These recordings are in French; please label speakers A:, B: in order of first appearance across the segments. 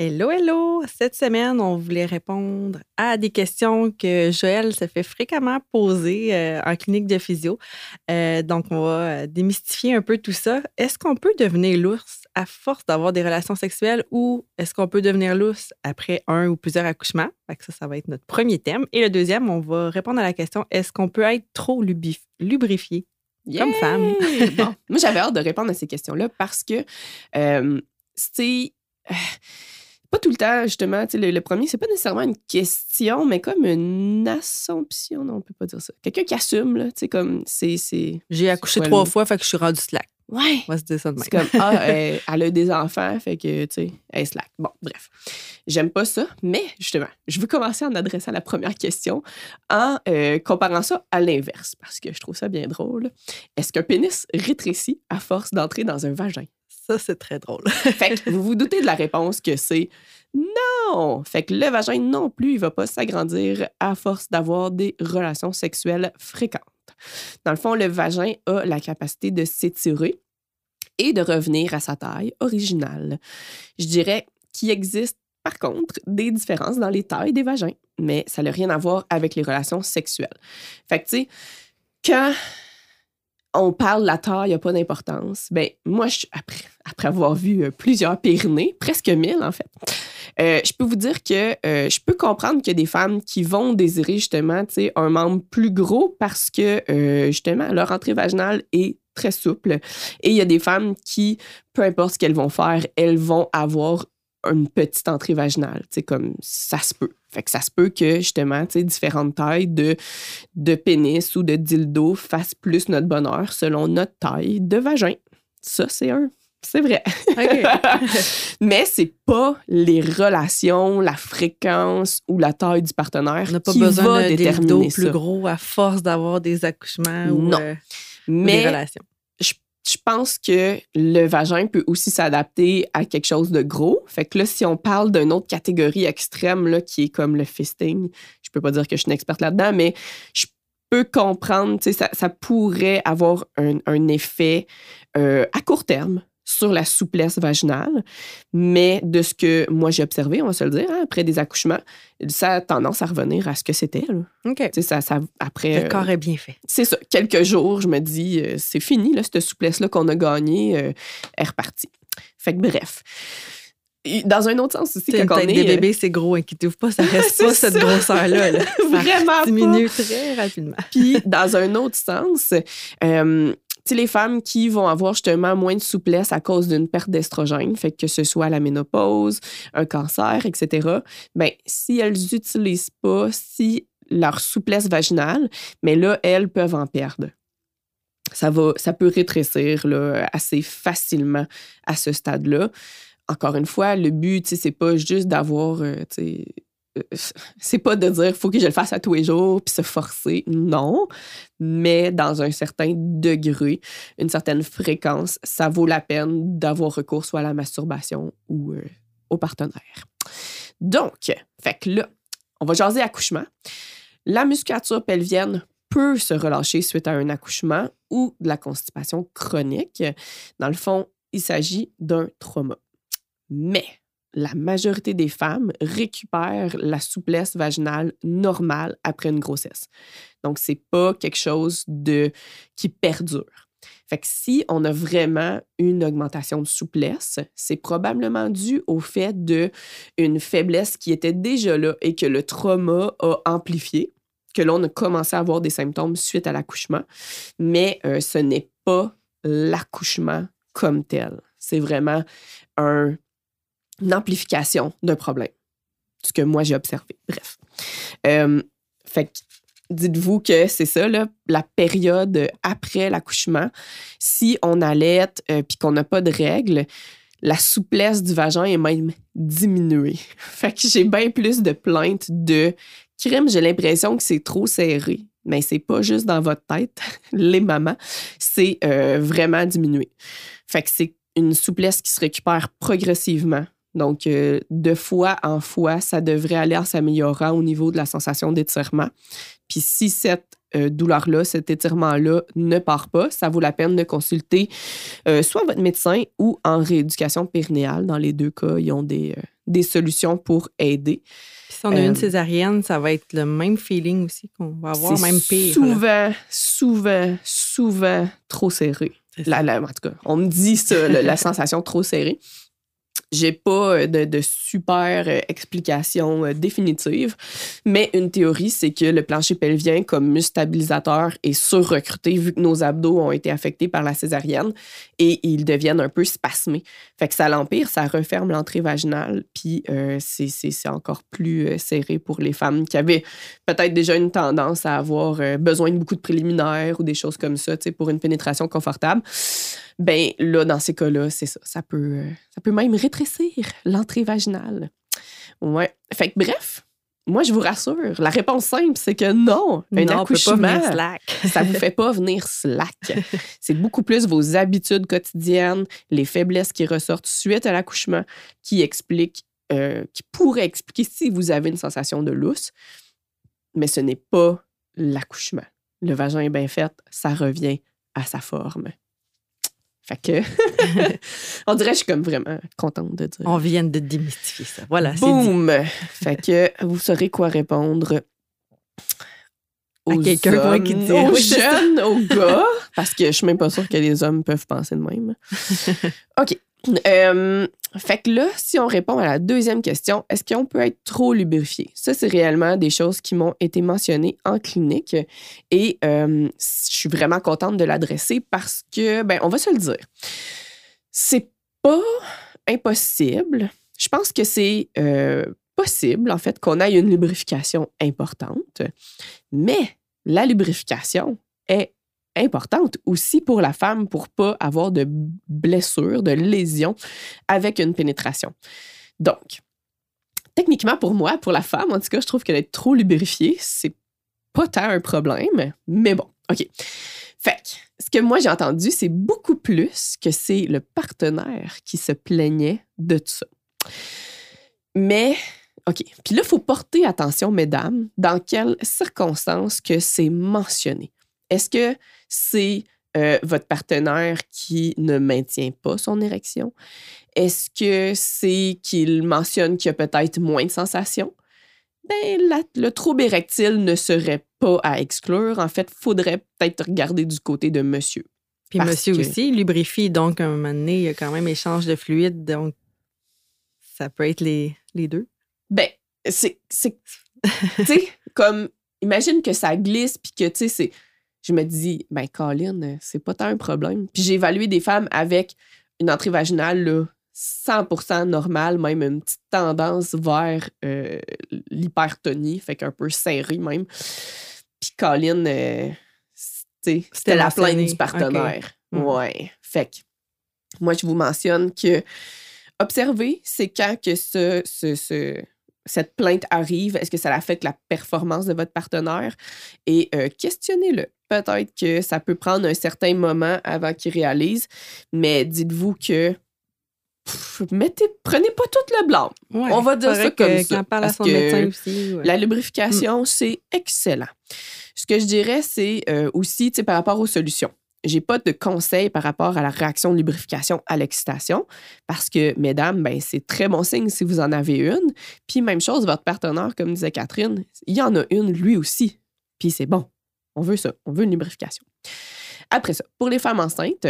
A: Hello, hello! Cette semaine, on voulait répondre à des questions que Joël se fait fréquemment poser euh, en clinique de physio. Euh, donc, on va euh, démystifier un peu tout ça. Est-ce qu'on peut devenir l'ours à force d'avoir des relations sexuelles ou est-ce qu'on peut devenir l'ours après un ou plusieurs accouchements? ça, ça va être notre premier thème. Et le deuxième, on va répondre à la question est-ce qu'on peut être trop lubrifié comme femme?
B: bon, moi, j'avais hâte de répondre à ces questions-là parce que c'est pas tout le temps, justement. Le, le premier, c'est pas nécessairement une question, mais comme une assumption. Non, on peut pas dire ça. Quelqu'un qui assume, là. Tu sais, comme, c'est.
A: J'ai accouché trois fois, fait que je suis rendue slack.
B: Ouais.
A: On va se dire ça de
B: C'est comme, ah, elle, a des enfants, fait que, tu sais, elle est slack. Bon, bref. J'aime pas ça, mais justement, je veux commencer en adressant la première question en euh, comparant ça à l'inverse, parce que je trouve ça bien drôle. Est-ce qu'un pénis rétrécit à force d'entrer dans un vagin?
A: Ça, c'est très drôle.
B: fait que vous vous doutez de la réponse que c'est non. Fait que le vagin non plus, il va pas s'agrandir à force d'avoir des relations sexuelles fréquentes. Dans le fond, le vagin a la capacité de s'étirer et de revenir à sa taille originale. Je dirais qu'il existe par contre des différences dans les tailles des vagins, mais ça n'a rien à voir avec les relations sexuelles. Fait que, tu sais, quand on parle la taille, a pas d'importance. Ben, moi, après, avoir vu euh, plusieurs Pyrénées, presque mille en fait, euh, je peux vous dire que euh, je peux comprendre qu'il y a des femmes qui vont désirer justement un membre plus gros parce que justement leur entrée vaginale est très souple. Et il y a des femmes qui, peu importe ce qu'elles vont faire, elles vont avoir une petite entrée vaginale. Tu sais, comme ça se peut. Fait que ça se peut que, justement, tu sais, différentes tailles de, de pénis ou de dildo fassent plus notre bonheur selon notre taille de vagin. Ça, c'est un. C'est vrai. Mais c'est pas les relations, la fréquence ou la taille du partenaire On n'a pas qui besoin va déterminer
A: plus gros à force d'avoir des accouchements ou, euh,
B: Mais
A: des relations
B: je pense que le vagin peut aussi s'adapter à quelque chose de gros. Fait que là, si on parle d'une autre catégorie extrême là, qui est comme le fisting, je peux pas dire que je suis une experte là-dedans, mais je peux comprendre, ça, ça pourrait avoir un, effet euh, à court terme sur la souplesse vaginale. Mais de ce que moi j'ai observé, on va se le dire, hein, après des accouchements, ça a tendance à revenir à ce que c'était.
A: OK.
B: Ça, ça, après,
A: le corps est bien fait.
B: C'est ça. Quelques jours, je me dis, euh, c'est fini, là, cette souplesse-là qu'on a gagnée euh, est repartie. Fait que bref dans un autre sens aussi, quand on est...
A: des euh, bébés, c'est gros, inquiétez-vous pas, ça reste pas cette grosseur-là.
B: Vraiment
A: diminue très rapidement.
B: Puis, dans un autre sens, les femmes qui vont avoir justement moins de souplesse à cause d'une perte d'estrogène, fait que ce soit la ménopause, un cancer, etc., ben, si elles n'utilisent pas si leur souplesse vaginale, mais là, elles peuvent en perdre. Ça, va, ça peut rétrécir là, assez facilement à ce stade-là. Encore une fois, le but, c'est pas juste d'avoir euh, c'est pas de dire faut que je le fasse à tous les jours puis se forcer, non, mais dans un certain degré, une certaine fréquence, ça vaut la peine d'avoir recours soit à la masturbation ou euh, au partenaire. Donc, fait que là, on va jaser accouchement. La musculature pelvienne peut se relâcher suite à un accouchement ou de la constipation chronique. Dans le fond, il s'agit d'un trauma. Mais la majorité des femmes récupèrent la souplesse vaginale normale après une grossesse. Donc, c'est pas quelque chose de qui perdure. Fait si on a vraiment une augmentation de souplesse, c'est probablement dû au fait de une faiblesse qui était déjà là et que le trauma a amplifié, que l'on a commencé à avoir des symptômes suite à l'accouchement, mais euh, ce n'est pas l'accouchement comme tel. C'est vraiment un une amplification d'un problème. Ce que moi, j'ai observé. Bref. Euh, fait que dites-vous que c'est ça, là, la période après l'accouchement. Si on allait euh, puis qu'on n'a pas de règles, la souplesse du vagin est même diminuée. Fait que j'ai bien plus de plaintes de crime, j'ai l'impression que c'est trop serré. mais c'est pas juste dans votre tête, les mamans, c'est euh, vraiment diminué. Fait que c'est une souplesse qui se récupère progressivement. Donc, euh, de fois en fois, ça devrait aller en s'améliorant au niveau de la sensation d'étirement. Puis si cette euh, douleur-là, cet étirement-là ne part pas, ça vaut la peine de consulter soit votre médecin ou en rééducation périnéale. Dans les deux cas, ils ont des, des solutions pour aider.
A: si on a une césarienne, ça va être le même feeling aussi qu'on va avoir, même pire.
B: Souvent, souvent, souvent trop serré. La, en tout cas, on me dit ça, la sensation trop serrée. J'ai pas euh, de, super euh, explication euh, définitive, mais une théorie, c'est que le plancher pelvien, comme muscle stabilisateur, est surrecruté vu que nos abdos ont été affectés par la césarienne et ils deviennent un peu spasmés. Fait que ça l'empire, ça referme l'entrée vaginale, puis c'est encore plus serré pour les femmes qui avaient peut-être déjà une tendance à avoir besoin de beaucoup de préliminaires ou des choses comme ça, pour une pénétration confortable ben là, dans ces cas-là, c'est ça. Ça peut, euh, ça peut même rétrécir l'entrée vaginale. Ouais. Fait que bref, moi, je vous rassure, la réponse simple, c'est que non, un non, accouchement, ça vous fait pas venir slack. c'est beaucoup plus vos habitudes quotidiennes, les faiblesses qui ressortent suite à l'accouchement qui expliquent, euh, qui pourraient expliquer si vous avez une sensation de lousse, mais ce n'est pas l'accouchement. Le vagin est bien fait, ça revient à sa forme. Fait que, on dirait que je suis comme vraiment contente de dire.
A: On vient de démystifier ça. Voilà,
B: Boum! fait que vous saurez quoi répondre
A: aux à quelqu'un qui dit
B: aux jeunes, aux gars, parce que je suis même pas sûre que les hommes peuvent penser de même. OK. Euh, fait que là, si on répond à la deuxième question, est-ce qu'on peut être trop lubrifié? Ça, c'est réellement des choses qui m'ont été mentionnées en clinique et euh, je suis vraiment contente de l'adresser parce que, ben, on va se le dire, c'est pas impossible. Je pense que c'est euh, possible, en fait, qu'on ait une lubrification importante, mais la lubrification est importante aussi pour la femme pour pas avoir de blessures, de lésions avec une pénétration. Donc, techniquement pour moi, pour la femme, en tout cas, je trouve qu'elle est trop lubrifiée, c'est pas tant un problème, mais bon, OK. Fait ce que moi j'ai entendu, c'est beaucoup plus que c'est le partenaire qui se plaignait de tout ça. Mais, OK. Puis là, il faut porter attention, mesdames, dans quelles circonstances que c'est mentionné. Est-ce que c'est euh, votre partenaire qui ne maintient pas son érection? Est-ce que c'est qu'il mentionne qu'il y a peut-être moins de sensations? Ben, le trouble érectile ne serait pas à exclure. En fait, il faudrait peut-être regarder du côté de monsieur.
A: Puis monsieur aussi lubrifie, donc à un moment donné, il y a quand même échange de fluide, donc ça peut être les, les deux.
B: Ben, c'est. tu sais, comme, imagine que ça glisse, puis que, tu sais, c'est je me dis, ben, Colin, c'est pas tant un problème. Puis j'ai évalué des femmes avec une entrée vaginale là, 100% normale, même une petite tendance vers euh, l'hypertonie, fait qu'un peu serré même. Puis Colin, euh, c'était la plainte du partenaire. Hmm. Ouais. Fait que moi, je vous mentionne que observer, c'est quand que ce, ce, cette plainte arrive, est-ce que ça affecte la performance de votre partenaire? Et questionnez-le peut-être que ça peut prendre un certain moment avant qu'il réalise, mais dites-vous que mettez, prenez pas tout le blanc. On va dire ça comme ça. Que La lubrification, mm. c'est excellent. Ce que je dirais, c'est euh, aussi par rapport aux solutions. J'ai pas de conseils par rapport à la réaction de lubrification à l'excitation parce que, mesdames, ben, c'est très bon signe si vous en avez une. Puis, même chose, votre partenaire, comme disait Catherine, il y en a une lui aussi. Puis, c'est bon. On veut ça. On veut une lubrification. Après ça, pour les femmes enceintes,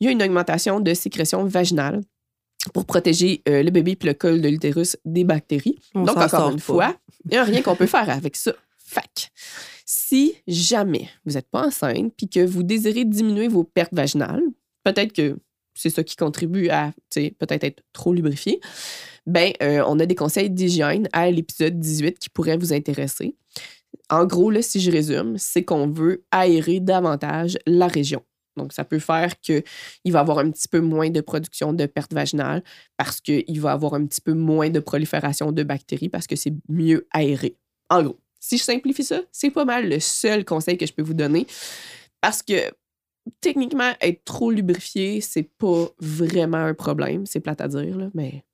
B: il y a une augmentation de sécrétion vaginale pour protéger euh, le bébé et le col de l'utérus des bactéries. Donc, encore une fois, il n'y a rien qu'on peut faire avec ça. Fac. Si jamais vous n'êtes pas enceinte puis que vous désirez diminuer vos pertes vaginales, peut-être que c'est ça qui contribue à peut-être être trop lubrifié, ben, euh, on a des conseils d'hygiène à l'épisode 18 qui pourraient vous intéresser. En gros, là, si je résume, c'est qu'on veut aérer davantage la région. Donc, ça peut faire qu'il va avoir un petit peu moins de production de pertes vaginales parce qu'il va avoir un petit peu moins de prolifération de bactéries parce que c'est mieux aéré. En gros. Si je simplifie ça, c'est pas mal le seul conseil que je peux vous donner. Parce que techniquement, être trop lubrifié, c'est pas vraiment un problème. C'est plate à dire, là, mais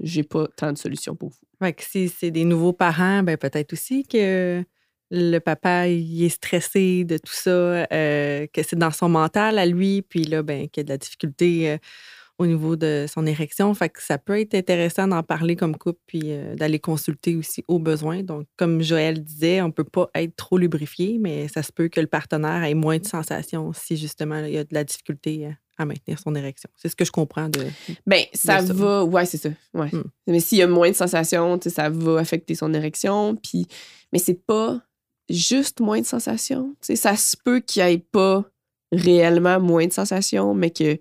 B: j'ai pas tant de solutions pour vous.
A: Fait que si c'est des nouveaux parents, ben peut-être aussi que le papa est stressé de tout ça, euh, que c'est dans son mental à lui, puis là, ben, qu'il y a de la difficulté euh, au niveau de son érection. Fait que ça peut être intéressant d'en parler comme couple, puis euh, d'aller consulter aussi au besoin. Donc, comme Joël disait, on peut pas être trop lubrifié, mais ça se peut que le partenaire ait moins de sensations si justement là, il y a de la difficulté euh, à maintenir son érection. C'est ce que je comprends de.
B: Ben, ça
A: De ça.
B: va. Ouais, c'est ça. Ouais.
A: Mm.
B: Mais s'il y a moins de sensations, ça va affecter son érection. Puis, mais c'est pas juste moins de sensations. Ça se peut qu'il n'y ait pas réellement moins de sensations, mais que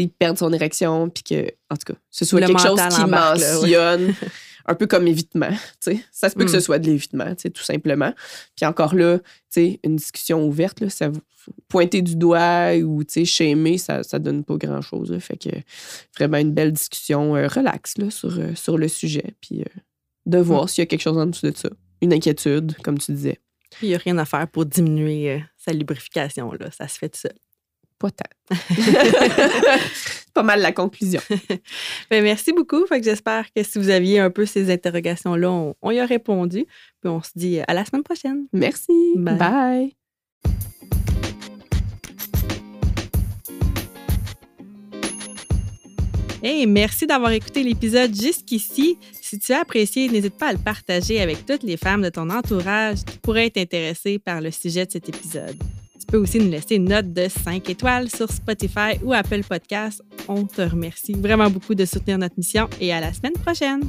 B: il perde son érection, puis que, en tout cas, ce soit
A: Le
B: quelque chose qui
A: ouais.
B: mentionne un peu comme évitement. tu sais. Ça se peut que ce
A: Mm.
B: soit de l'évitement, tu sais, tout simplement. Puis encore là, tu sais, une discussion ouverte, là, ça vous pointer du doigt ou tu sais, shamer, ça, ça donne pas grand-chose. là. Fait que vraiment une belle discussion euh, relax là, sur, euh, sur le sujet. Puis euh, de voir s'il y a quelque chose en dessous de ça. Une inquiétude, comme tu disais.
A: Il n'y a rien à faire pour diminuer euh, sa lubrification. Là. Ça se fait tout seul.
B: Pas tant. Pas mal la conclusion.
A: Ben, merci beaucoup. J'espère que si vous aviez un peu ces interrogations-là, on, on y a répondu. Puis on se dit à la semaine prochaine.
B: Merci.
A: Bye.
B: Bye.
A: Hey, merci d'avoir écouté l'épisode jusqu'ici. Si tu as apprécié, n'hésite pas à le partager avec toutes les femmes de ton entourage qui pourraient être intéressées par le sujet de cet épisode. Peux aussi nous laisser une note de 5 étoiles sur Spotify ou Apple Podcasts. On te remercie vraiment beaucoup de soutenir notre mission et à la semaine prochaine.